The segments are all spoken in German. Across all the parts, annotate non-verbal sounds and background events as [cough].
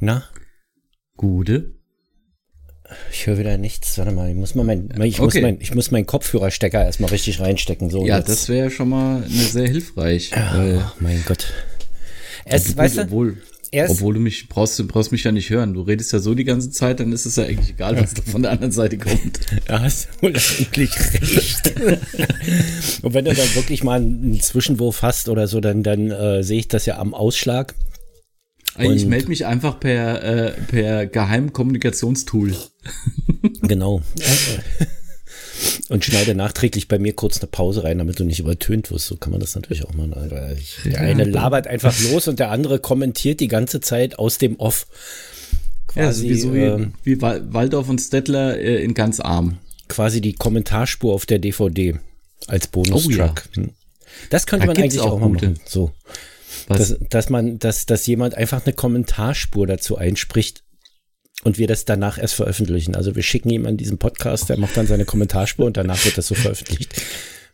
Na? Gute. Ich höre wieder nichts. Warte mal, ich muss mal mein, ich muss Okay. mein, ich muss meinen Kopfhörerstecker erstmal richtig reinstecken. So, Ja, jetzt. das wäre schon mal eine sehr hilfreich. Ach, mein Gott. Es, Gut, weißt du, obwohl, erst, obwohl du mich brauchst, du brauchst mich ja nicht hören. Du redest ja so die ganze Zeit, dann ist es ja eigentlich egal, was da von der anderen Seite kommt. [laughs] da hast du wohl eigentlich recht. [laughs] Und wenn du dann wirklich mal einen Zwischenwurf hast oder so, dann, dann äh, sehe ich das ja am Ausschlag. Ich melde mich einfach per, äh, per Geheimkommunikationstool. [laughs] Genau. Und schneide nachträglich bei mir kurz eine Pause rein, damit du nicht übertönt wirst. So kann man das natürlich auch machen. Aber ich, der eine labert einfach los und der andere kommentiert die ganze Zeit aus dem Off. Ja, ist Quasi, wie, so wie, ähm, wie Wal- Waldorf und Stettler äh, in ganz arm. quasi die Kommentarspur auf der DVD als Bonustrack. Oh Hm. Das könnte Da man eigentlich auch auch, mal machen. So, Was? dass, dass man, dass, dass jemand einfach eine Kommentarspur dazu einspricht und wir das danach erst veröffentlichen. Also wir schicken ihm an diesen Podcast, der macht dann seine Kommentarspur und danach wird das so veröffentlicht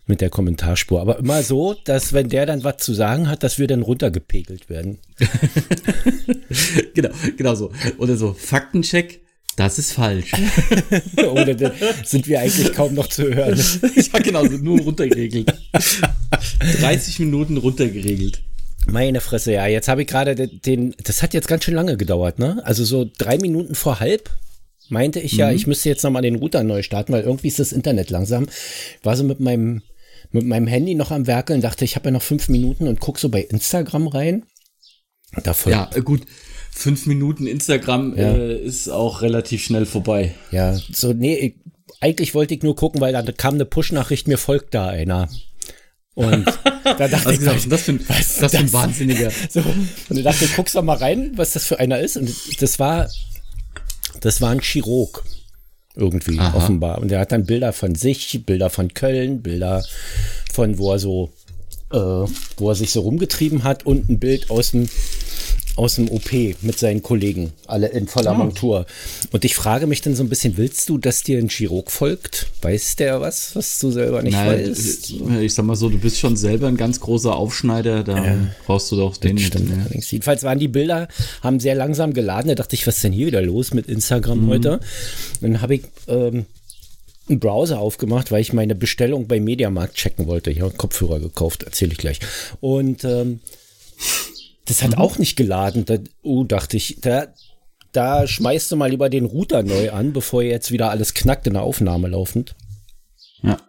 mit der Kommentarspur. Aber immer so, dass wenn der dann was zu sagen hat, dass wir dann runtergepegelt werden. [laughs] genau, genau so. Oder so, Faktencheck, das ist falsch. [laughs] Oder sind wir eigentlich kaum noch zu hören. [laughs] ja, genau, nur runtergeregelt. 30 Minuten runtergeregelt. Meine Fresse, ja. Jetzt habe ich gerade den, das hat jetzt ganz schön lange gedauert, ne? Also so drei Minuten vor halb meinte ich ja, ich müsste jetzt nochmal den Router neu starten, weil irgendwie ist das Internet langsam. War so mit meinem, mit meinem Handy noch am Werkeln, dachte, ich habe ja noch fünf Minuten und guck so bei Instagram rein. Da folgt, Ja, äh, gut. Fünf Minuten Instagram Ja. äh, ist auch relativ schnell vorbei. ja, so, nee, ich, eigentlich wollte ich nur gucken, weil da kam eine Push-Nachricht, mir folgt da einer. Und [laughs] da dachte Was ich, gesagt, das für ein, was das für ein das? Wahnsinniger. So, und ich dachte, guckst doch mal rein, was das für einer ist. Und das war, das war ein Chirurg. Irgendwie, Aha. offenbar. Und der hat dann Bilder von sich, Bilder von Köln, Bilder von, wo er so, äh, wo er sich so rumgetrieben hat und ein Bild aus dem, aus dem OP mit seinen Kollegen, alle in voller Ah. Montur. Und ich frage mich dann so ein bisschen, willst du, dass dir ein Chirurg folgt? Weiß der was, was du selber nicht Nein, weißt? ich, ich sag mal so, du bist schon selber ein ganz großer Aufschneider, da brauchst du doch den. Stimmt Ja. allerdings. Jedenfalls waren die Bilder, haben sehr langsam geladen. Da dachte ich, was ist denn hier wieder los mit Instagram heute? Dann habe ich ähm, einen Browser aufgemacht, weil ich meine Bestellung bei Mediamarkt checken wollte. Ich habe einen Kopfhörer gekauft, erzähle ich gleich. Und ähm, das hat auch nicht geladen. Da, oh, dachte ich, da, da schmeißt du mal lieber den Router neu an, bevor jetzt wieder alles knackt in der Aufnahme laufend. Ja.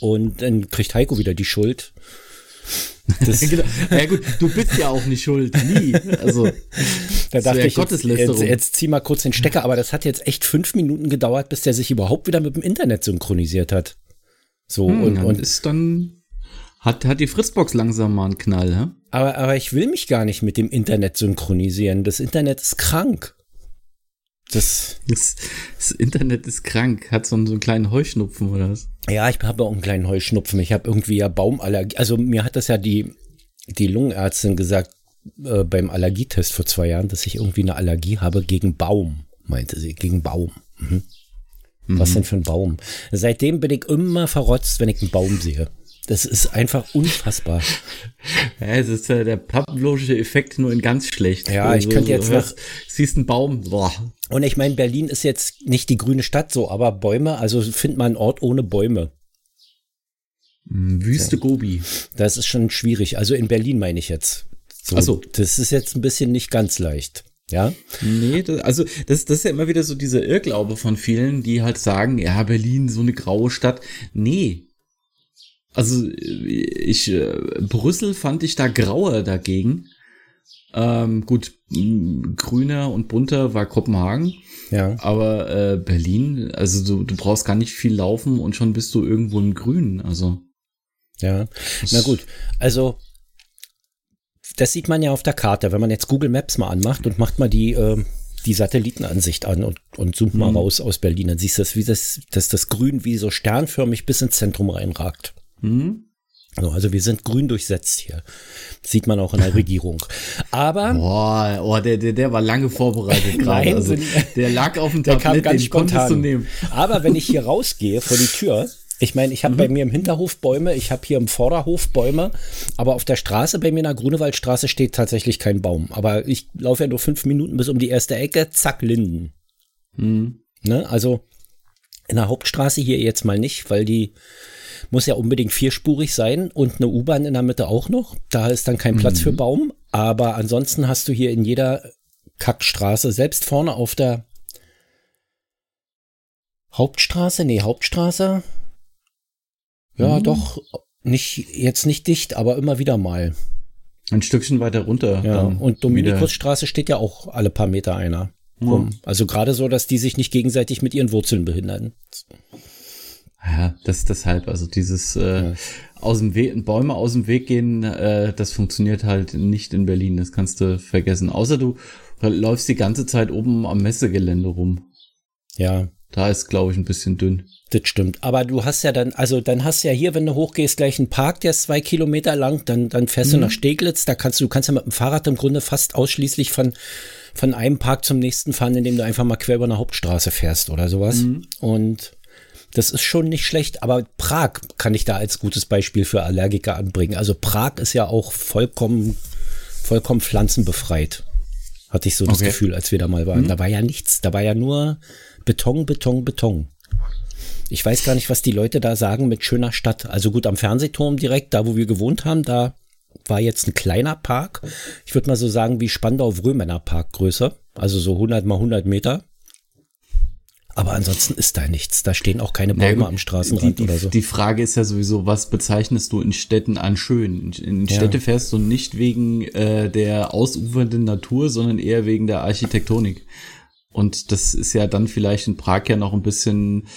Und dann kriegt Heiko wieder die Schuld. Das, [laughs] Genau. Ja gut, du bist ja auch nicht schuld, nie. Also Da dachte ich, jetzt, jetzt, jetzt zieh mal kurz den Stecker, aber das hat jetzt echt fünf Minuten gedauert, bis der sich überhaupt wieder mit dem Internet synchronisiert hat. So, und, und, und, ist dann hat hat die Fritzbox langsam mal einen Knall, hä? aber, aber ich will mich gar nicht mit dem Internet synchronisieren. Das Internet ist krank. Das, Das, das Internet ist krank, hat so einen, so einen kleinen Heuschnupfen oder was? ja, ich habe auch einen kleinen Heuschnupfen. Ich habe irgendwie ja Baumallergie. Also mir hat das ja die, die Lungenärztin gesagt äh, beim Allergietest vor zwei Jahren, dass ich irgendwie eine Allergie habe gegen Baum, meinte sie, gegen Baum. Mhm. Was denn für ein Baum? Seitdem bin ich immer verrotzt, wenn ich einen Baum sehe. Das ist einfach unfassbar. Ja, es ist äh, der pavlovische Effekt nur in ganz schlecht. Ja, ich könnte jetzt hörst, siehst einen Baum, boah. Und ich meine, Berlin ist jetzt nicht die grüne Stadt so, aber Bäume, also find mal einen Ort ohne Bäume. Hm, Wüste Gobi. Das ist schon schwierig. Also in Berlin meine ich jetzt. So, Ach so. Das ist jetzt ein bisschen nicht ganz leicht. Ja. Nee, das, also das, das ist ja immer wieder so dieser Irrglaube von vielen, die halt sagen, ja, Berlin, so eine graue Stadt. Nee. Also ich, äh, Brüssel fand ich da grauer dagegen. Ähm, gut, grüner und bunter war Kopenhagen, Ja. aber äh, Berlin, also du, du brauchst gar nicht viel laufen und schon bist du irgendwo im Grün. Also Ja. Na gut. Also, das sieht man ja auf der Karte. Wenn man jetzt Google Maps mal anmacht und macht mal die, äh, die Satellitenansicht an und, und zoomt mal raus aus Berlin, dann siehst du, das, wie das, dass das Grün wie so sternförmig bis ins Zentrum reinragt. Hm? So, also wir sind grün durchsetzt hier. Das sieht man auch in der [laughs] Regierung. Aber Boah, oh, der, der, der war lange vorbereitet [laughs] gerade. Also, der lag auf dem der kam Tablett, ganz den konntest du spontan. nehmen. Aber wenn ich hier [laughs] rausgehe vor die Tür, Ich meine, ich habe mhm. bei mir im Hinterhof Bäume, ich habe hier im Vorderhof Bäume, aber auf der Straße bei mir in der Grunewaldstraße steht tatsächlich kein Baum. Aber ich laufe ja nur fünf Minuten bis um die erste Ecke, zack, Linden. Mhm. Ne? Also in der Hauptstraße hier jetzt mal nicht, weil die muss ja unbedingt vierspurig sein und eine U-Bahn in der Mitte auch noch. Da ist dann kein Platz mhm. für Baum. Aber ansonsten hast du hier in jeder Kackstraße, selbst vorne auf der Hauptstraße, nee, Hauptstraße. Ja, mhm. doch, nicht, jetzt nicht dicht, aber immer wieder mal. Ein Stückchen weiter runter. Ja, und Dominikusstraße steht ja auch alle paar Meter einer. Ja. Also gerade so, dass die sich nicht gegenseitig mit ihren Wurzeln behindern. Ja, das deshalb, also dieses äh, ja. aus dem Weg, Bäume aus dem Weg gehen, äh, das funktioniert halt nicht in Berlin, das kannst du vergessen. Außer du läufst die ganze Zeit oben am Messegelände rum. Ja. Da ist, glaube ich, ein bisschen dünn. Das stimmt. Aber du hast ja dann, also dann hast du ja hier, wenn du hochgehst, gleich einen Park, der ist zwei Kilometer lang, dann, dann fährst mhm. du nach Steglitz, da kannst du, du kannst ja mit dem Fahrrad im Grunde fast ausschließlich von, von einem Park zum nächsten fahren, indem du einfach mal quer über eine Hauptstraße fährst oder sowas. Mhm. Und das ist schon nicht schlecht, aber Prag kann ich da als gutes Beispiel für Allergiker anbringen. Also Prag ist ja auch vollkommen, vollkommen pflanzenbefreit. Hatte ich so das Gefühl, als wir da mal waren. Mhm. Da war ja nichts, da war ja nur Beton, Beton, Beton. Ich weiß gar nicht, was die Leute da sagen mit schöner Stadt. Also gut, am Fernsehturm direkt, da wo wir gewohnt haben, da war jetzt ein kleiner Park. Ich würde mal so sagen wie Spandau-Wrömener Park Größe. Also so 100 mal 100 Meter. Aber ansonsten ist da nichts. Da stehen auch keine Bäume ja, am Straßenrand die, oder so. Die Frage ist ja sowieso, was bezeichnest du in Städten an schön? In Städte ja. fährst du nicht wegen äh, der ausufernden Natur, sondern eher wegen der Architektonik. Und das ist ja dann vielleicht in Prag ja noch ein bisschen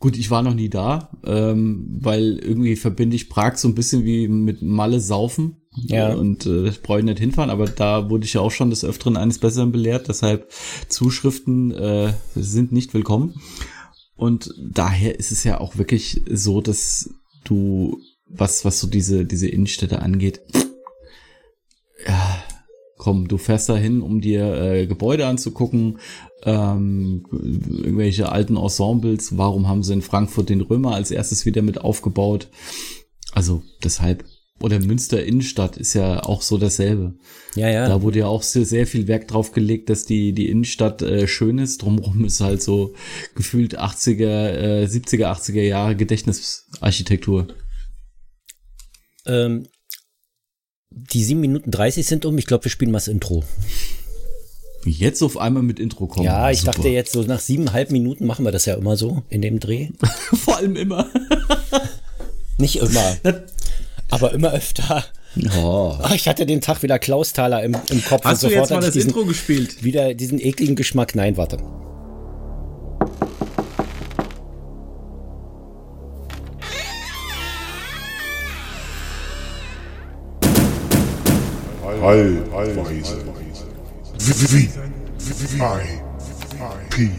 Gut, ich war noch nie da, ähm, weil irgendwie verbinde ich Prag so ein bisschen wie mit Malle saufen. Ja. Und äh, brauche ich nicht hinfahren, aber da wurde ich ja auch schon des Öfteren eines Besseren belehrt. Deshalb Zuschriften äh, sind nicht willkommen. Und daher ist es ja auch wirklich so, dass du, was, was so diese, diese Innenstädte angeht, ja, komm, du fährst da hin, um dir äh, Gebäude anzugucken, ähm, irgendwelche alten Ensembles. Warum haben sie in Frankfurt den Römer als erstes wieder mit aufgebaut? Also deshalb. Oder Münster Innenstadt ist ja auch so dasselbe. Ja, ja. Da wurde ja auch sehr, sehr viel Werk drauf gelegt, dass die, die Innenstadt äh, schön ist. Drumherum ist halt so gefühlt 80er, äh, 70er, 80er Jahre Gedächtnisarchitektur. Ähm, die 7 Minuten 30 sind um. Ich glaube, wir spielen mal das Intro. Jetzt auf einmal mit Intro kommen. Ja, ich Super. dachte jetzt so nach siebeneinhalb Minuten machen wir das ja immer so in dem Dreh. [laughs] Vor allem immer. Nicht immer. [laughs] aber immer öfter. Oh. Ach, ich hatte den Tag wieder Klausthaler im, im Kopf. Hast du jetzt mal das diesen, Intro gespielt? Wieder diesen ekligen Geschmack. Nein, warte. Allweise. V I P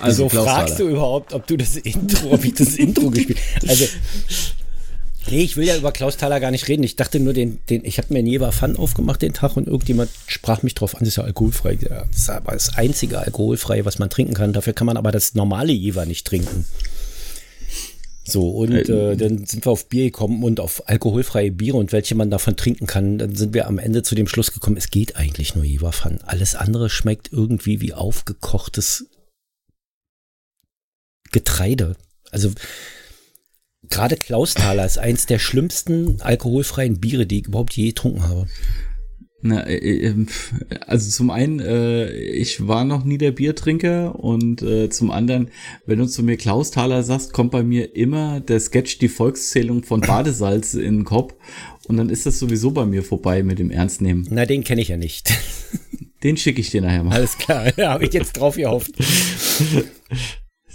Also fragst du überhaupt, ob du das [laughs] Intro, ob ich das Intro gespielt [laughs] Also, nee, ich will ja über Klaus Thaler gar nicht reden. Ich dachte nur, den, den, ich habe mir einen Jever Fun aufgemacht den Tag und irgendjemand sprach mich drauf an, das ist ja alkoholfrei. das ist aber das einzige alkoholfreie, was man trinken kann. Dafür kann man aber das normale Jever nicht trinken. So, und äh, dann sind wir auf Bier gekommen und auf alkoholfreie Biere und welche man davon trinken kann. Dann sind wir am Ende zu dem Schluss gekommen, es geht eigentlich nur Jeverfan. Alles andere schmeckt irgendwie wie aufgekochtes Getreide. Also gerade Klausthaler ist eins der schlimmsten alkoholfreien Biere, die ich überhaupt je getrunken habe. Na, äh, äh, also zum einen, äh, ich war noch nie der Biertrinker und äh, zum anderen, wenn du zu mir Klausthaler sagst, kommt bei mir immer der Sketch die Volkszählung von Badesalz in den Kopf und dann ist das sowieso bei mir vorbei mit dem Ernstnehmen. Na, den kenne ich ja nicht. Den schicke ich dir nachher mal. Alles klar, [laughs] da habe ich jetzt drauf gehofft. [laughs]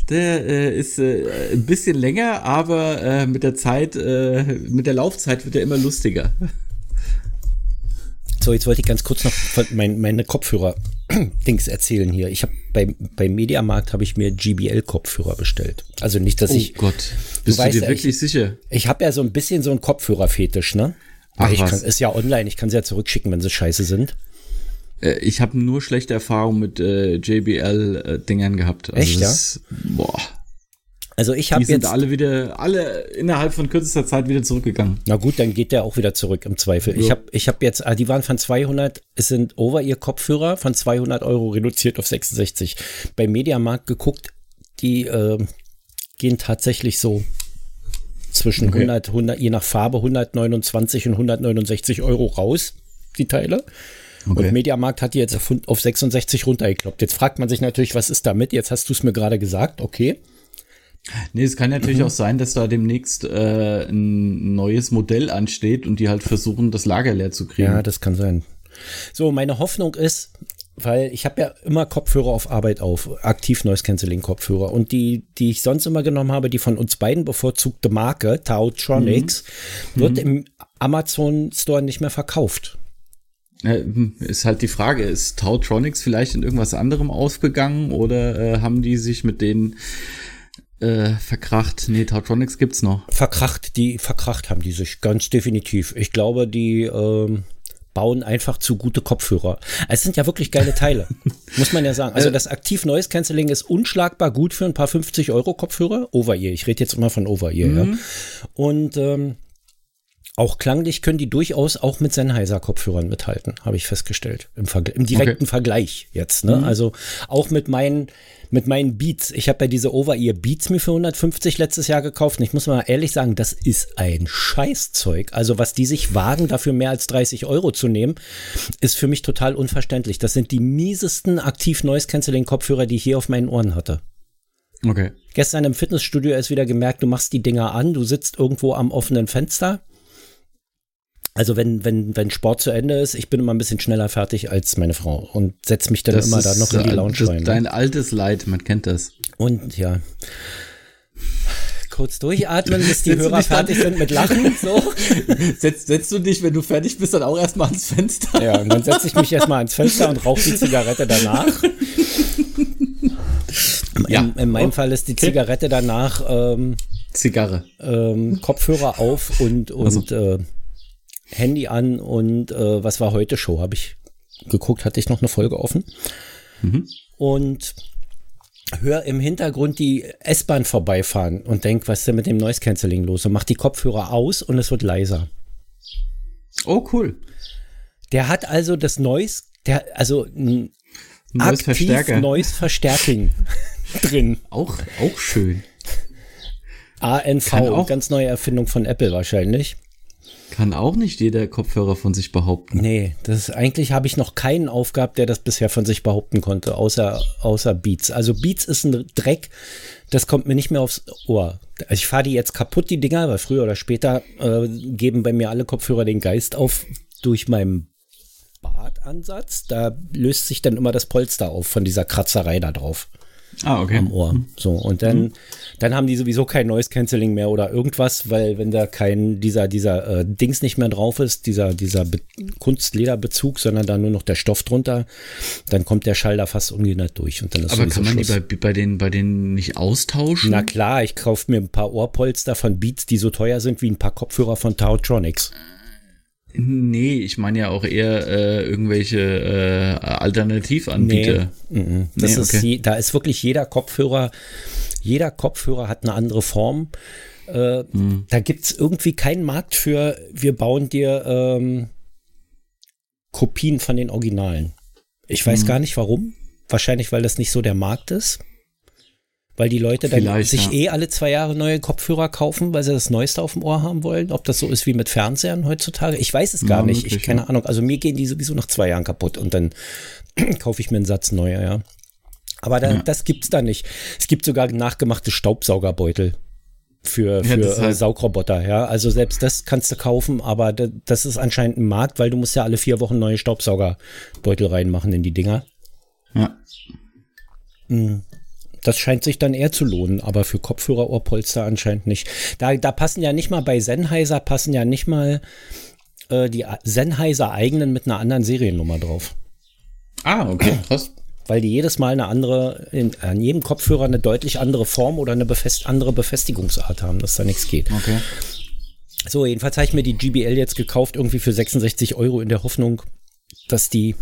Der äh, ist äh, ein bisschen länger, aber äh, mit der Zeit, äh, mit der Laufzeit wird er immer lustiger. So, jetzt wollte ich ganz kurz noch mein, meine Kopfhörer-Dings [clears throat] erzählen hier. Ich habe bei, beim Mediamarkt habe ich mir GBL-Kopfhörer bestellt. Also nicht, dass oh ich. Oh Gott, bist du, du dir wirklich ich, sicher? Ich habe ja so ein bisschen so einen Kopfhörer-Fetisch, ne? Ach, ich was? Kann, ist ja online, ich kann sie ja zurückschicken, wenn sie scheiße sind. Äh, ich habe nur schlechte Erfahrungen mit äh, JBL-Dingern äh, gehabt. Also Echt, das, ja? Boah. Also ich habe jetzt. Die sind alle wieder, alle innerhalb von kürzester Zeit wieder zurückgegangen. Na gut, dann geht der auch wieder zurück im Zweifel. Ja. Ich habe ich hab jetzt, ah, die waren von 200, es sind over ihr Kopfhörer von 200 Euro reduziert auf 66. Bei Mediamarkt geguckt, die äh, gehen tatsächlich so zwischen okay. 100, 100, je nach Farbe 129 und 169 Euro raus, die Teile. Okay. Und Mediamarkt hat die jetzt auf 66 runtergekloppt. Jetzt fragt man sich natürlich, was ist damit? Jetzt hast du es mir gerade gesagt, okay. Nee, es kann natürlich mhm. auch sein, dass da demnächst äh, ein neues Modell ansteht und die halt versuchen, das Lager leer zu kriegen. Ja, das kann sein. So, meine Hoffnung ist, weil ich habe ja immer Kopfhörer auf Arbeit auf, aktiv Noise Cancelling Kopfhörer und die, die ich sonst immer genommen habe, die von uns beiden bevorzugte Marke, Tautronics, mhm. wird mhm. im Amazon Store nicht mehr verkauft. Ist halt die Frage, ist Tautronics vielleicht in irgendwas anderem aufgegangen oder äh, haben die sich mit denen äh, verkracht? Nee, Tautronics gibt's noch. Verkracht, die verkracht haben die sich ganz definitiv. Ich glaube, die ähm, bauen einfach zu gute Kopfhörer. Es sind ja wirklich geile Teile, [laughs] muss man ja sagen. Also das Aktiv Noise Cancelling ist unschlagbar gut für ein paar 50 Euro Kopfhörer. Over-Ear, ich rede jetzt immer von Over-Ear, mhm. ja. Und ähm, auch klanglich können die durchaus auch mit Sennheiser-Kopfhörern mithalten, habe ich festgestellt. Im, im direkten okay. Vergleich jetzt. Ne? Mhm. Also auch mit meinen, mit meinen Beats. Ich habe ja diese Over-Ear Beats mir für 150 letztes Jahr gekauft. Und ich muss mal ehrlich sagen, das ist ein Scheißzeug. Also was die sich wagen, dafür mehr als 30 Euro zu nehmen, ist für mich total unverständlich. Das sind die miesesten Aktiv-Noise-Canceling-Kopfhörer, die ich hier auf meinen Ohren hatte. Okay. Gestern im Fitnessstudio ist wieder gemerkt, du machst die Dinger an, du sitzt irgendwo am offenen Fenster also wenn, wenn, wenn Sport zu Ende ist, ich bin immer ein bisschen schneller fertig als meine Frau und setze mich dann das immer da noch in die Lounge rein. Ne? Dein altes Leid, man kennt das. Und ja. Kurz durchatmen, bis die Hörer fertig sind mit Lachen. [laughs] So. Setzt, setzt du dich, wenn du fertig bist, dann auch erstmal ans Fenster? Ja, und dann setze ich mich erstmal ans Fenster und rauche die Zigarette danach. [laughs] Ja. In, in meinem oh. Fall ist die Zigarette danach ähm, Zigarre. Ähm, Kopfhörer auf und, und also. äh, Handy an und äh, was war heute Show? Habe ich geguckt, hatte ich noch eine Folge offen. Mhm. Und hör im Hintergrund die S-Bahn vorbeifahren und denk, was ist denn mit dem Noise Cancelling los? Und mach die Kopfhörer aus und es wird leiser. Oh, cool. Der hat also das Noise, der, also ein Noise Verstärker. Noise Verstärking [laughs] drin. Auch, auch schön. ANV, auch ganz neue Erfindung von Apple wahrscheinlich. Kann auch nicht jeder Kopfhörer von sich behaupten. Nee, das eigentlich habe ich noch keinen aufgehabt, der das bisher von sich behaupten konnte, außer, außer Beats. Also Beats ist ein Dreck, das kommt mir nicht mehr aufs Ohr. Also ich fahre die jetzt kaputt, die Dinger, weil früher oder später äh, geben bei mir alle Kopfhörer den Geist auf durch meinen Bartansatz. Da löst sich dann immer das Polster auf von dieser Kratzerei da drauf ah, okay. am Ohr. Mhm. So, und dann, mhm. dann haben die sowieso kein Noise Cancelling mehr oder irgendwas, weil wenn da kein, dieser, dieser äh, Dings nicht mehr drauf ist, dieser, dieser Kunstlederbezug, sondern da nur noch der Stoff drunter, dann kommt der Schall da fast ungehindert durch. Und dann ist Aber kann man Schluss. die bei, bei, den, bei denen nicht austauschen? Na klar, ich kaufe mir ein paar Ohrpolster von Beats, die so teuer sind wie ein paar Kopfhörer von Tautronics. Nee, ich meine ja auch eher äh, irgendwelche äh, Alternativanbieter. Nee, mm, mm. das nee, ist okay. je, da ist wirklich jeder Kopfhörer, jeder Kopfhörer hat eine andere Form. Äh, mm. Da gibt es irgendwie keinen Markt für, wir bauen dir ähm, Kopien von den Originalen. Ich weiß mhm. gar nicht warum. Wahrscheinlich, weil das nicht so der Markt ist weil die Leute dann Vielleicht, sich ja. eh alle zwei Jahre neue Kopfhörer kaufen, weil sie das Neueste auf dem Ohr haben wollen. Ob das so ist wie mit Fernsehern heutzutage, ich weiß es gar ja, nicht. Möglich, ich keine ja. Ahnung. Also mir gehen die sowieso nach zwei Jahren kaputt und dann [clears throat] kaufe ich mir einen Satz neuer, ja. Aber da, das gibt's da nicht. Es gibt sogar nachgemachte Staubsaugerbeutel für, für ja, halt Saugroboter, ja. Also selbst das kannst du kaufen, aber das ist anscheinend ein Markt, weil du musst ja alle vier Wochen neue Staubsaugerbeutel reinmachen in die Dinger. Ja. Mhm. Das scheint sich dann eher zu lohnen, aber für Kopfhörer-Ohrpolster anscheinend nicht. Da, da passen ja nicht mal bei Sennheiser, passen ja nicht mal äh, die Sennheiser eigenen mit einer anderen Seriennummer drauf. Ah, okay, [clears throat] krass. Weil die jedes Mal eine andere, in, an jedem Kopfhörer eine deutlich andere Form oder eine befest, andere Befestigungsart haben, dass da nichts geht. Okay. So, jedenfalls habe ich mir die GBL jetzt gekauft, irgendwie für 66 Euro in der Hoffnung, dass die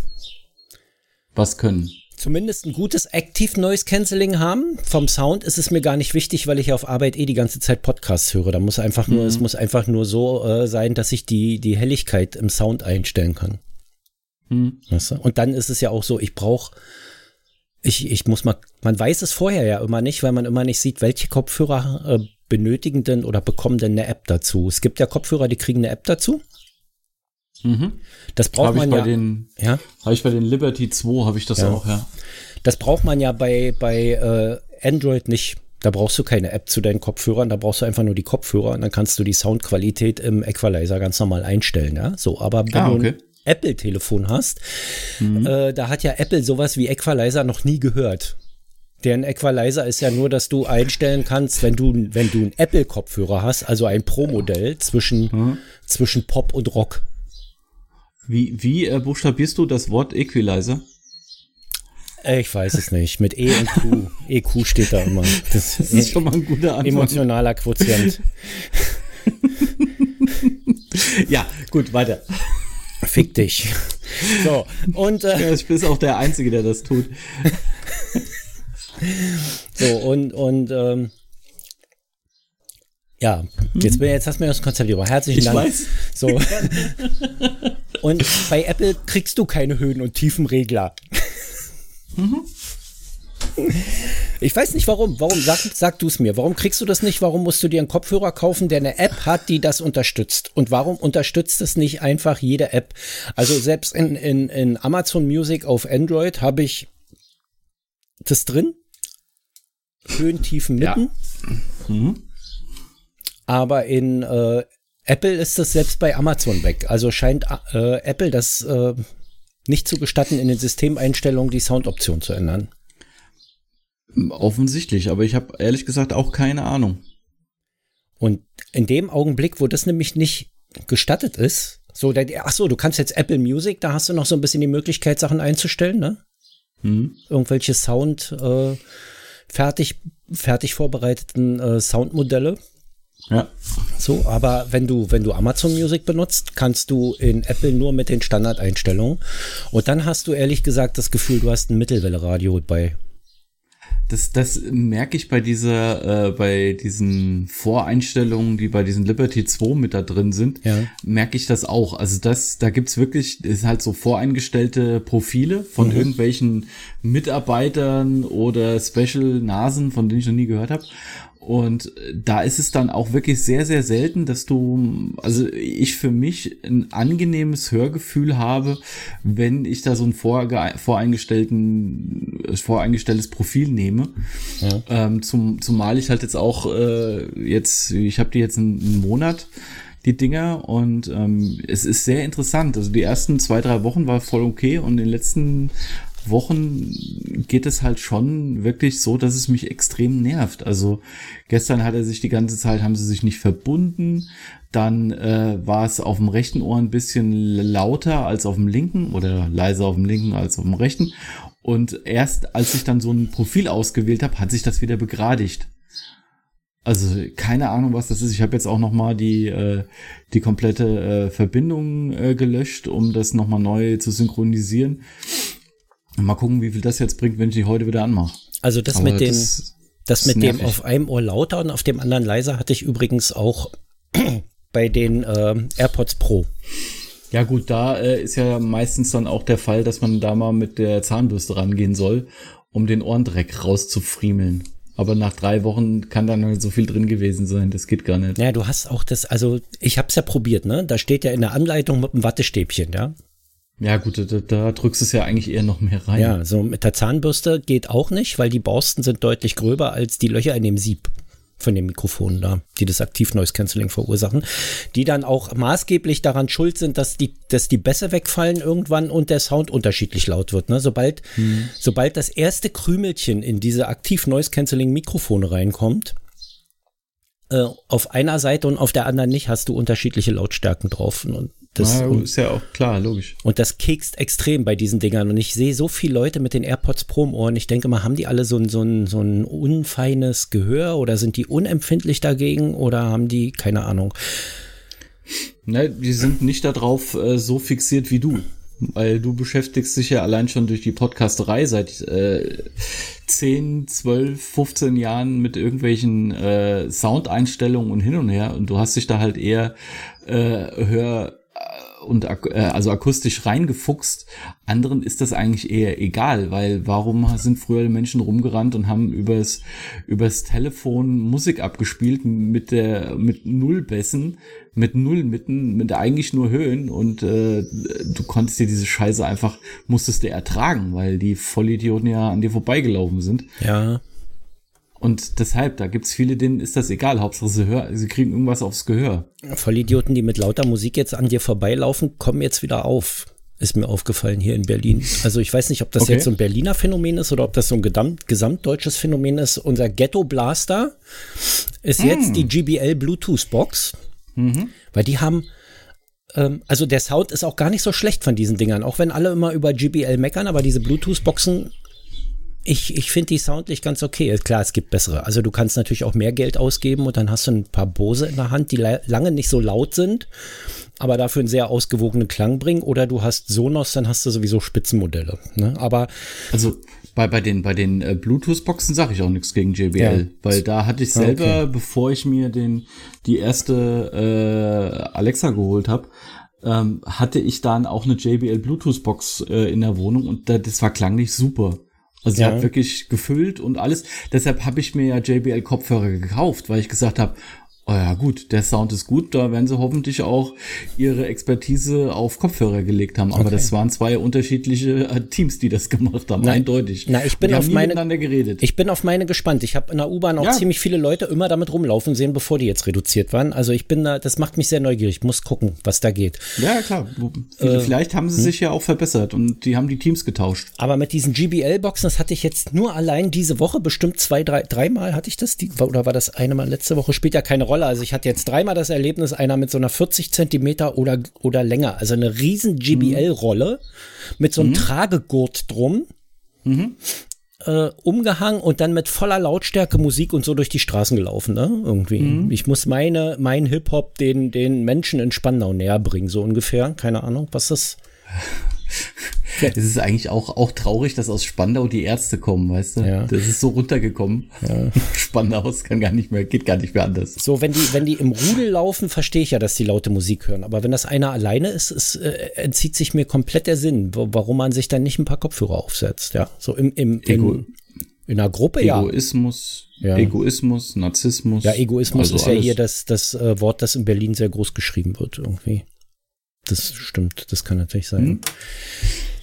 was können. Zumindest ein gutes Active Noise Cancelling haben. Vom Sound ist es mir gar nicht wichtig, weil ich auf Arbeit eh die ganze Zeit Podcasts höre. Da muss einfach nur, mhm. es muss einfach nur so äh, sein, dass ich die, die Helligkeit im Sound einstellen kann. Mhm. Weißt du? Und dann ist es ja auch so, ich brauche ich, ich muss mal, man weiß es vorher ja immer nicht, weil man immer nicht sieht, welche Kopfhörer äh, benötigen denn oder bekommen denn eine App dazu. Es gibt ja Kopfhörer, die kriegen eine App dazu. Mhm. Das braucht hab man ja. Den, ja. Habe ich bei den Liberty 2, habe ich das ja. auch, ja. Das braucht man ja bei, bei äh, Android nicht. Da brauchst du keine App zu deinen Kopfhörern, da brauchst du einfach nur die Kopfhörer und dann kannst du die Soundqualität im Equalizer ganz normal einstellen, ja. So, aber wenn ah, okay. du Apple-Telefon hast, mhm. äh, da hat ja Apple sowas wie Equalizer noch nie gehört. Deren Equalizer ist ja nur, dass du einstellen kannst, wenn du, wenn du einen Apple-Kopfhörer hast, also ein Pro-Modell zwischen, mhm. zwischen Pop und Rock. Wie, wie äh, buchstabierst du das Wort Equalizer? Äh, ich weiß es nicht. Mit E und Q. EQ steht da immer. Das, das ist schon mal ein guter Antwort. Emotionaler Quotient. [laughs] ja, gut, weiter. Fick dich. So, und. Äh, ja, ich bin auch der Einzige, der das tut. so, und, und, ähm, ja, jetzt, bin, jetzt hast du mir das Konzept über. Herzlichen ich Dank. Weiß. So. [laughs] und bei Apple kriegst du keine Höhen- und Tiefenregler. Mhm. Ich weiß nicht warum. Warum? Sag, sag du es mir. Warum kriegst du das nicht? Warum musst du dir einen Kopfhörer kaufen, der eine App hat, die das unterstützt? Und warum unterstützt es nicht einfach jede App? Also selbst in, in, in Amazon Music auf Android habe ich das drin. Höhen, Tiefen, Mitten. Ja. Mhm. Aber in äh, Apple ist das selbst bei Amazon weg. Also scheint äh, Apple das äh, nicht zu gestatten, in den Systemeinstellungen die Soundoption zu ändern. Offensichtlich, aber ich habe ehrlich gesagt auch keine Ahnung. Und in dem Augenblick, wo das nämlich nicht gestattet ist, so, ach so, du kannst jetzt Apple Music, da hast du noch so ein bisschen die Möglichkeit, Sachen einzustellen, ne? Hm. Irgendwelche Sound, äh, fertig, fertig vorbereiteten äh, Soundmodelle. Ja. So, aber wenn du, wenn du Amazon Music benutzt, kannst du in Apple nur mit den Standardeinstellungen. Und dann hast du ehrlich gesagt das Gefühl, du hast ein Mittelwelle-Radio bei das, das merke ich bei dieser, äh, bei diesen Voreinstellungen, die bei diesen Liberty 2 mit da drin sind, ja. merke ich das auch. Also das, da gibt's wirklich, ist halt so voreingestellte Profile von mhm. irgendwelchen Mitarbeitern oder Special Nasen, von denen ich noch nie gehört habe. Und da ist es dann auch wirklich sehr, sehr selten, dass du, also ich für mich ein angenehmes Hörgefühl habe, wenn ich da so ein voreingestellten, voreingestelltes Profil nehme. Ja. Ähm, zum, zumal ich halt jetzt auch äh, jetzt, ich habe die jetzt einen, einen Monat die Dinger und ähm, es ist sehr interessant. Also die ersten zwei, drei Wochen war voll okay und in den letzten Wochen geht es halt schon wirklich so, dass es mich extrem nervt. Also gestern hat er sich die ganze Zeit, haben sie sich nicht verbunden. Dann äh, war es auf dem rechten Ohr ein bisschen lauter als auf dem linken oder leiser auf dem linken als auf dem rechten. Und erst als ich dann so ein Profil ausgewählt habe, hat sich das wieder begradigt. Also keine Ahnung, was das ist. Ich habe jetzt auch noch mal die äh, die komplette äh, Verbindung äh, gelöscht, um das noch mal neu zu synchronisieren. Mal gucken, wie viel das jetzt bringt, wenn ich die heute wieder anmache. Also das Aber mit dem, das, das mit dem auf einem Ohr lauter und auf dem anderen leiser hatte ich übrigens auch [clears throat] bei den äh, AirPods Pro. Ja gut, da äh, ist ja meistens dann auch der Fall, dass man da mal mit der Zahnbürste rangehen soll, um den Ohrendreck rauszufriemeln. Aber nach drei Wochen kann da nicht so viel drin gewesen sein. Das geht gar nicht. Ja, du hast auch das, also ich habe es ja probiert, ne? Da steht ja in der Anleitung mit einem Wattestäbchen, ja. Ja, gut, da, da drückst du es ja eigentlich eher noch mehr rein. Ja, so mit der Zahnbürste geht auch nicht, weil die Borsten sind deutlich gröber als die Löcher in dem Sieb von dem Mikrofon da, die das aktiv Noise Cancelling verursachen, die dann auch maßgeblich daran schuld sind, dass die, dass die Bässe wegfallen irgendwann und der Sound unterschiedlich laut wird. Ne? Sobald, hm. sobald das erste Krümelchen in diese aktiv Noise Cancelling Mikrofone reinkommt, äh, auf einer Seite und auf der anderen nicht, hast du unterschiedliche Lautstärken drauf. Und das Na, ist ja auch klar, logisch. Und das kekst extrem bei diesen Dingern. Und ich sehe so viele Leute mit den AirPods Pro im Ohr und ich denke mal, haben die alle so ein, so ein, so ein unfeines Gehör oder sind die unempfindlich dagegen oder haben die, keine Ahnung. Ne, die sind nicht darauf äh, so fixiert wie du weil du beschäftigst dich ja allein schon durch die Podcasterei seit äh, 10, 12, 15 Jahren mit irgendwelchen äh, Soundeinstellungen und hin und her und du hast dich da halt eher äh, hör und äh, also akustisch reingefuchst. Anderen ist das eigentlich eher egal, weil warum sind früher Menschen rumgerannt und haben übers übers Telefon Musik abgespielt mit der mit Nullbässen, mit Nullmitten, mit eigentlich nur Höhen und äh, du konntest dir diese Scheiße einfach musstest du ertragen, weil die Vollidioten ja an dir vorbeigelaufen sind. Ja. Und deshalb, da gibt's viele, denen ist das egal. Hauptsache, sie, hör, sie kriegen irgendwas aufs Gehör. Vollidioten, die mit lauter Musik jetzt an dir vorbeilaufen, kommen jetzt wieder auf. Ist mir aufgefallen hier in Berlin. Also ich weiß nicht, ob das okay. jetzt so ein Berliner Phänomen ist oder ob das so ein gesamt, gesamtdeutsches Phänomen ist. Unser Ghetto Blaster ist mm. jetzt die GBL Bluetooth Box, mhm. weil die haben ähm, also der Sound ist auch gar nicht so schlecht von diesen Dingern, auch wenn alle immer über GBL meckern, aber diese Bluetooth-Boxen ich, ich finde die soundlich ganz okay. Klar, es gibt bessere. Also du kannst natürlich auch mehr Geld ausgeben und dann hast du ein paar Bose in der Hand, die lange nicht so laut sind, aber dafür einen sehr ausgewogenen Klang bringen. Oder du hast Sonos, dann hast du sowieso Spitzenmodelle. Ne? Aber also bei, bei den, bei den äh, Bluetooth-Boxen sage ich auch nichts gegen JBL, ja. weil da hatte ich selber, okay. bevor ich mir den, die erste äh, Alexa geholt habe, ähm, hatte ich dann auch eine JBL Bluetooth-Box äh, in der Wohnung und das war klanglich super. Also ja. sie hat wirklich gefüllt und alles. Deshalb habe ich mir ja JBL Kopfhörer gekauft, weil ich gesagt habe, Oh ja, gut, der Sound ist gut, da werden sie hoffentlich auch ihre Expertise auf Kopfhörer gelegt haben. Aber okay. das waren zwei unterschiedliche äh, Teams, die das gemacht haben, na, eindeutig. Na, ich bin auf meine geredet. Ich bin auf meine gespannt. Ich habe in der U-Bahn auch ja. ziemlich viele Leute immer damit rumlaufen sehen, bevor die jetzt reduziert waren. Also ich bin da, das macht mich sehr neugierig. Ich muss gucken, was da geht. Ja, klar. Äh, Vielleicht haben sie hm? sich ja auch verbessert und die haben die Teams getauscht. Aber mit diesen GBL-Boxen, das hatte ich jetzt nur allein diese Woche, bestimmt zwei, drei, dreimal hatte ich das, die, oder war das eine Mal letzte Woche? Spielt ja keine Rolle Rolle. Also ich hatte jetzt dreimal das Erlebnis, einer mit so einer 40 Zentimeter oder, oder länger, also eine riesen GBL-Rolle mit so einem mhm. Tragegurt drum. Mhm. Äh, umgehangen und dann mit voller Lautstärke Musik und so durch die Straßen gelaufen, ne? Irgendwie. Mhm. Ich muss meine, mein Hip-Hop den, den Menschen in Spandau näher bringen, so ungefähr. Keine Ahnung, was das. Es ist eigentlich auch, auch traurig, dass aus Spandau die Ärzte kommen, weißt du? Ja. Das ist so runtergekommen. Ja. [laughs] Spandau kann gar nicht mehr, geht gar nicht mehr anders. So, wenn die, wenn die im Rudel laufen, verstehe ich ja, dass die laute Musik hören. Aber wenn das einer alleine ist, es äh, entzieht sich mir komplett der Sinn, warum man sich dann nicht ein paar Kopfhörer aufsetzt. Ja, so im, im, im in einer Gruppe, Egoismus, ja. Egoismus, Narzissmus. Ja, Egoismus also ist ja alles. hier das, das äh, Wort, das in Berlin sehr groß geschrieben wird, irgendwie. Das stimmt, das kann natürlich sein. Hm.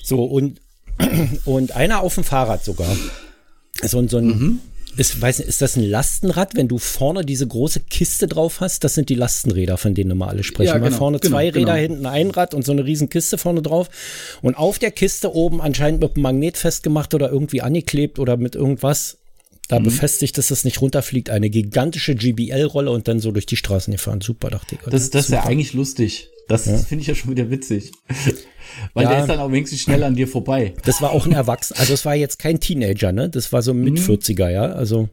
So, und, [clears throat] und einer auf dem Fahrrad sogar. So, so ein, mhm. ist, weiß nicht, ist das ein Lastenrad, wenn du vorne diese große Kiste drauf hast? Das sind die Lastenräder, von denen immer alle sprechen. Ja, genau, vorne genau, zwei Räder, genau. hinten ein Rad und so eine riesen Kiste vorne drauf. Und auf der Kiste oben anscheinend mit einem Magnet festgemacht oder irgendwie angeklebt oder mit irgendwas da mhm. befestigt, dass das nicht runterfliegt. Eine gigantische GBL-Rolle und dann so durch die Straßen gefahren. Super, dachte ich. Das, das ist ja eigentlich lustig. Das ja. finde ich ja schon wieder witzig. [laughs] Weil ja. der ist dann auch wenigstens schnell an dir vorbei. Das war auch ein Erwachsener, also es war jetzt kein Teenager, ne? Das war so mit mhm. 40er, ja. Also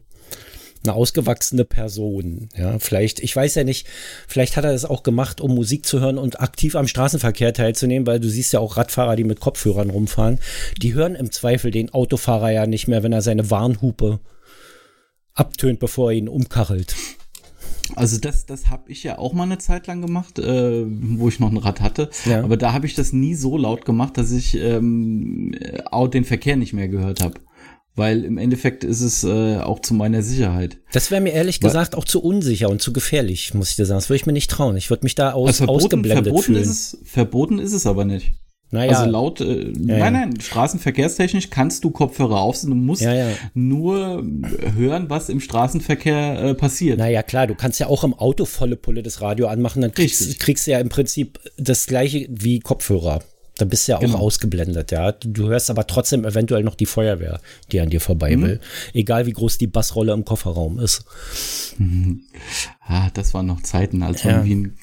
eine ausgewachsene Person. Ja, vielleicht, ich weiß ja nicht, vielleicht hat er das auch gemacht, um Musik zu hören und aktiv am Straßenverkehr teilzunehmen, weil du siehst ja auch Radfahrer, die mit Kopfhörern rumfahren, die hören im Zweifel den Autofahrer ja nicht mehr, wenn er seine Warnhupe abtönt, bevor er ihn umkachelt. Also das, das habe ich ja auch mal eine Zeit lang gemacht, äh, wo ich noch ein Rad hatte. Ja. Aber da habe ich das nie so laut gemacht, dass ich ähm, auch den Verkehr nicht mehr gehört habe. Weil im Endeffekt ist es äh, auch zu meiner Sicherheit. Das wäre mir ehrlich Weil, gesagt auch zu unsicher und zu gefährlich, muss ich dir sagen. Das würde ich mir nicht trauen. Ich würde mich da aus, also verboten, ausgeblendet verboten fühlen. Ist es, verboten ist es aber nicht. Naja. Also laut, äh, ja, nein, nein, straßenverkehrstechnisch kannst du Kopfhörer aufsetzen. Du musst ja, ja. nur hören, was im Straßenverkehr äh, passiert. Naja, klar, du kannst ja auch im Auto volle Pulle das Radio anmachen, dann kriegst, kriegst du ja im Prinzip das gleiche wie Kopfhörer. Da bist du ja auch genau. ausgeblendet, ja. Du hörst aber trotzdem eventuell noch die Feuerwehr, die an dir vorbei mhm. will. Egal wie groß die Bassrolle im Kofferraum ist. Mhm. [laughs] Ah, das waren noch Zeiten, als man wie ein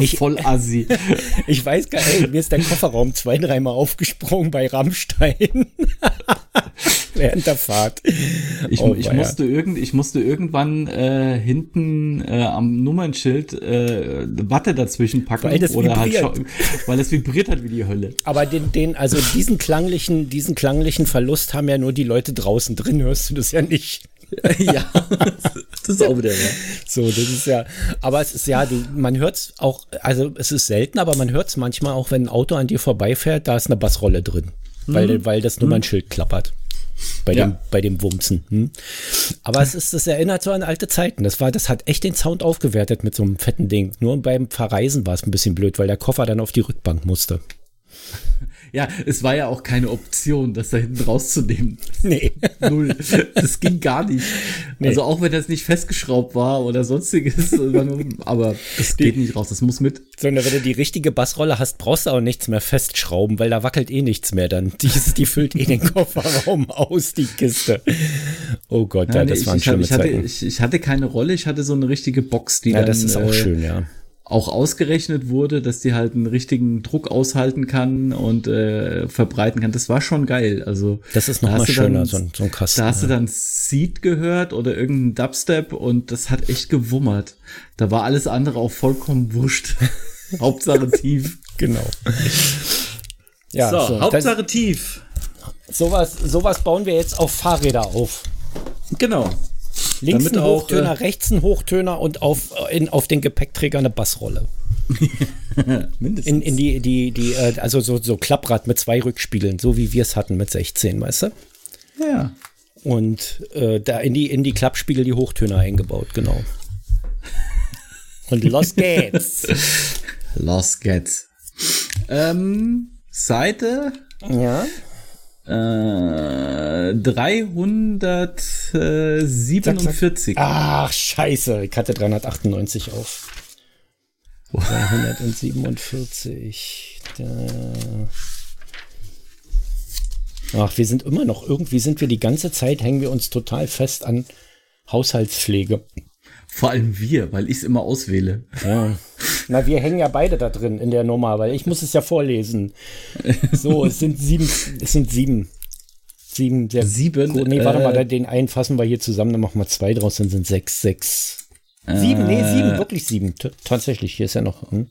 Ich, Voll assi. [laughs] ich weiß gar nicht, mir ist der Kofferraum zwei, dreimal aufgesprungen bei Rammstein. [laughs] Während der Fahrt. Ich, Oh, ich, musste irgend, ich musste irgendwann äh, hinten äh, am Nummernschild äh, Watte dazwischen packen. Weil das oder halt vibriert. schau- weil es vibriert hat wie die Hölle. Aber den, den, also diesen klanglichen, diesen klanglichen Verlust haben ja nur die Leute draußen drin, hörst du das ja nicht. [laughs] ja, das ist auch wieder wahr. So, das ist ja, aber es ist ja, du, man hört's auch, also es ist selten, aber man hört's manchmal auch, wenn ein Auto an dir vorbeifährt, da ist eine Bassrolle drin, weil, weil das Nummernschild klappert. Bei, Ja. dem, bei dem Wumsen. Hm? Aber es ist, das erinnert so an alte Zeiten. Das war, das hat echt den Sound aufgewertet mit so einem fetten Ding. Nur beim Verreisen war es ein bisschen blöd, weil der Koffer dann auf die Rückbank musste. Ja, es war ja auch keine Option, das da hinten rauszunehmen. Nee. Null. Das ging gar nicht. Nee. Also auch wenn das nicht festgeschraubt war oder sonstiges, [laughs] aber das geht nicht raus, das muss mit. Sondern wenn du die richtige Bassrolle hast, brauchst du auch nichts mehr festschrauben, weil da wackelt eh nichts mehr dann. Die, die füllt eh den Kofferraum [laughs] aus, die Kiste. Oh Gott, ja, Ja, nee, das ich, waren ich, schlimme ich, hatte, Zeiten. ich, ich hatte keine Rolle, ich hatte so eine richtige Box, die ja, dann das ist auch äh, schön, ja. Auch ausgerechnet wurde, dass die halt einen richtigen Druck aushalten kann und äh, verbreiten kann. Das war schon geil. Also Das ist noch da du schöner, dann- so ein- so ein Kasten, Da hast du ja. dann Seed gehört oder irgendeinen Dubstep und das hat echt gewummert. Da war alles andere auch vollkommen wurscht. [laughs] Hauptsache tief. Genau. Ja, so, so, Hauptsache tief. sowas, sowas bauen wir jetzt auf Fahrräder auf. Genau. Links Damit ein auch, Hochtöner, äh, rechts ein Hochtöner und auf, in, auf den Gepäckträger eine Bassrolle. [laughs] Mindestens. In, in die, die, die, äh, also so, so Klapprad mit zwei Rückspiegeln, so wie wir es hatten mit 16, weißt du? ja. Und äh, da in die, in die Klappspiegel die Hochtöner eingebaut, genau. Und los geht's. [laughs] Los geht's. Ähm, Seite ja. Äh, 347. Ach, scheiße. Ich hatte 398 auf. 347. Da. Ach, wir sind immer noch, irgendwie sind wir die ganze Zeit, hängen wir uns total fest an Haushaltspflege. Vor allem wir, weil ich es immer auswähle. Ja. Na, wir hängen ja beide da drin in der Nummer, weil ich muss es ja vorlesen. So, es sind sieben, es sind sieben. Sieben, sehr Sieben, Gut, nee, warte äh, mal, den einen fassen wir hier zusammen, dann machen wir zwei draus, dann sind sechs, sechs. Sieben, nee, sieben, wirklich sieben. T tatsächlich, hier ist ja noch hm,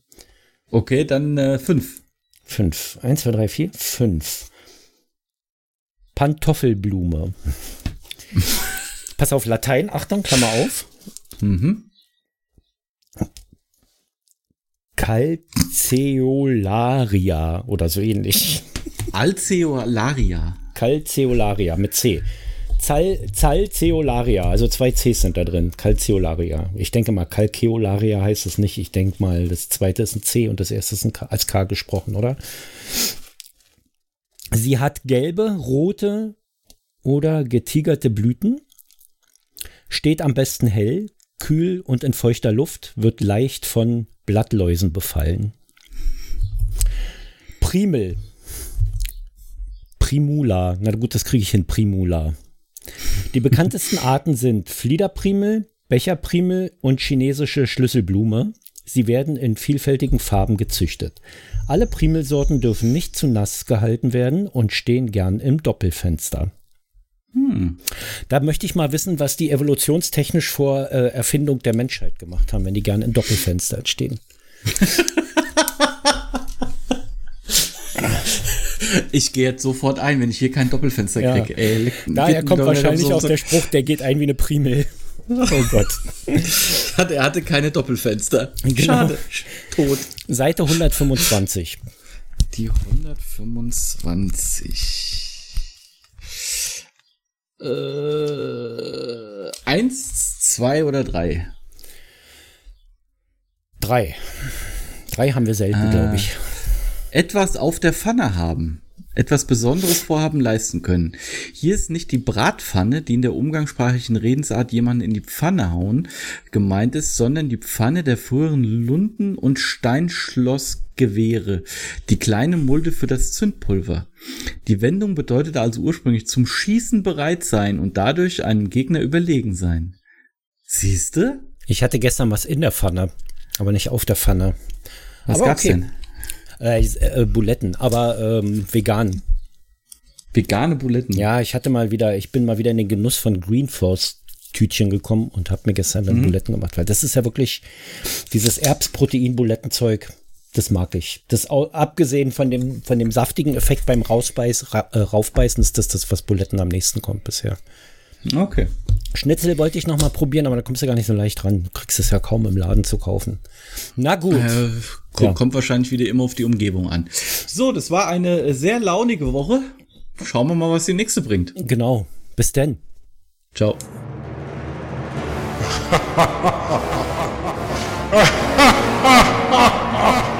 Okay, dann äh, fünf. fünf. Eins, zwei, drei, vier, fünf. Pantoffelblume. [laughs] Pass auf, Latein, Achtung, Klammer auf. Mhm. Calceolaria oder so ähnlich. Alceolaria. Calceolaria mit C. Calceolaria, also zwei Cs sind da drin. Calceolaria. Ich denke mal, Calceolaria heißt es nicht. Ich denke mal, das zweite ist ein C und das erste ist ein K, als K gesprochen, oder? Sie hat gelbe, rote oder getigerte Blüten. Steht am besten hell, kühl und in feuchter Luft, wird leicht von Blattläusen befallen. Primel. Primula. Na gut, das kriege ich hin. Primula. Die bekanntesten [laughs] Arten sind Fliederprimel, Becherprimel und chinesische Schlüsselblume. Sie werden in vielfältigen Farben gezüchtet. Alle Primelsorten dürfen nicht zu nass gehalten werden und stehen gern im Doppelfenster. Da möchte ich mal wissen, was die evolutionstechnisch vor äh, Erfindung der Menschheit gemacht haben, wenn die gern in Doppelfenstern stehen. Ich gehe jetzt sofort ein, wenn ich hier kein Doppelfenster Ja. kriege. Ey, Daher kommt wahrscheinlich so- auch so- der Spruch, der geht ein wie eine Primel. Oh Gott. [laughs] Hat- Er hatte keine Doppelfenster. Genau. Schade. Tot. Seite 125. Die 125. Äh, eins, zwei oder drei? Drei. Drei haben wir selten, glaube ich. Etwas auf der Pfanne haben. Etwas Besonderes vorhaben leisten können. Hier ist nicht die Bratpfanne, die in der umgangssprachlichen Redensart jemanden in die Pfanne hauen gemeint ist, sondern die Pfanne der früheren Lunden- und Steinschlossgewehre. Die kleine Mulde für das Zündpulver. Die Wendung bedeutete also ursprünglich zum Schießen bereit sein und dadurch einem Gegner überlegen sein. Siehste? Ich hatte gestern was in der Pfanne, aber nicht auf der Pfanne. Was Aber gab's okay. denn? Äh, äh, Buletten, aber ähm, vegan. Vegane Buletten. Ja, ich hatte mal wieder, ich bin mal wieder in den Genuss von Green Force Tütchen gekommen und habe mir gestern dann Buletten gemacht, weil das ist ja wirklich dieses Erbsprotein-Bulettenzeug. Das mag ich. Das abgesehen von dem von dem saftigen Effekt beim Rausbeiß, ra, äh, Raufbeißen ist das das, was Buletten am nächsten kommt bisher. Okay. Schnitzel wollte ich noch mal probieren, aber da kommst du gar nicht so leicht ran. Du kriegst es ja kaum im Laden zu kaufen. Na gut. Äh, kommt, ja. kommt wahrscheinlich wieder immer auf die Umgebung an. So, das war eine äh, sehr launige Woche. Schauen wir mal, was die nächste bringt. Genau. Bis denn. Ciao. [laughs]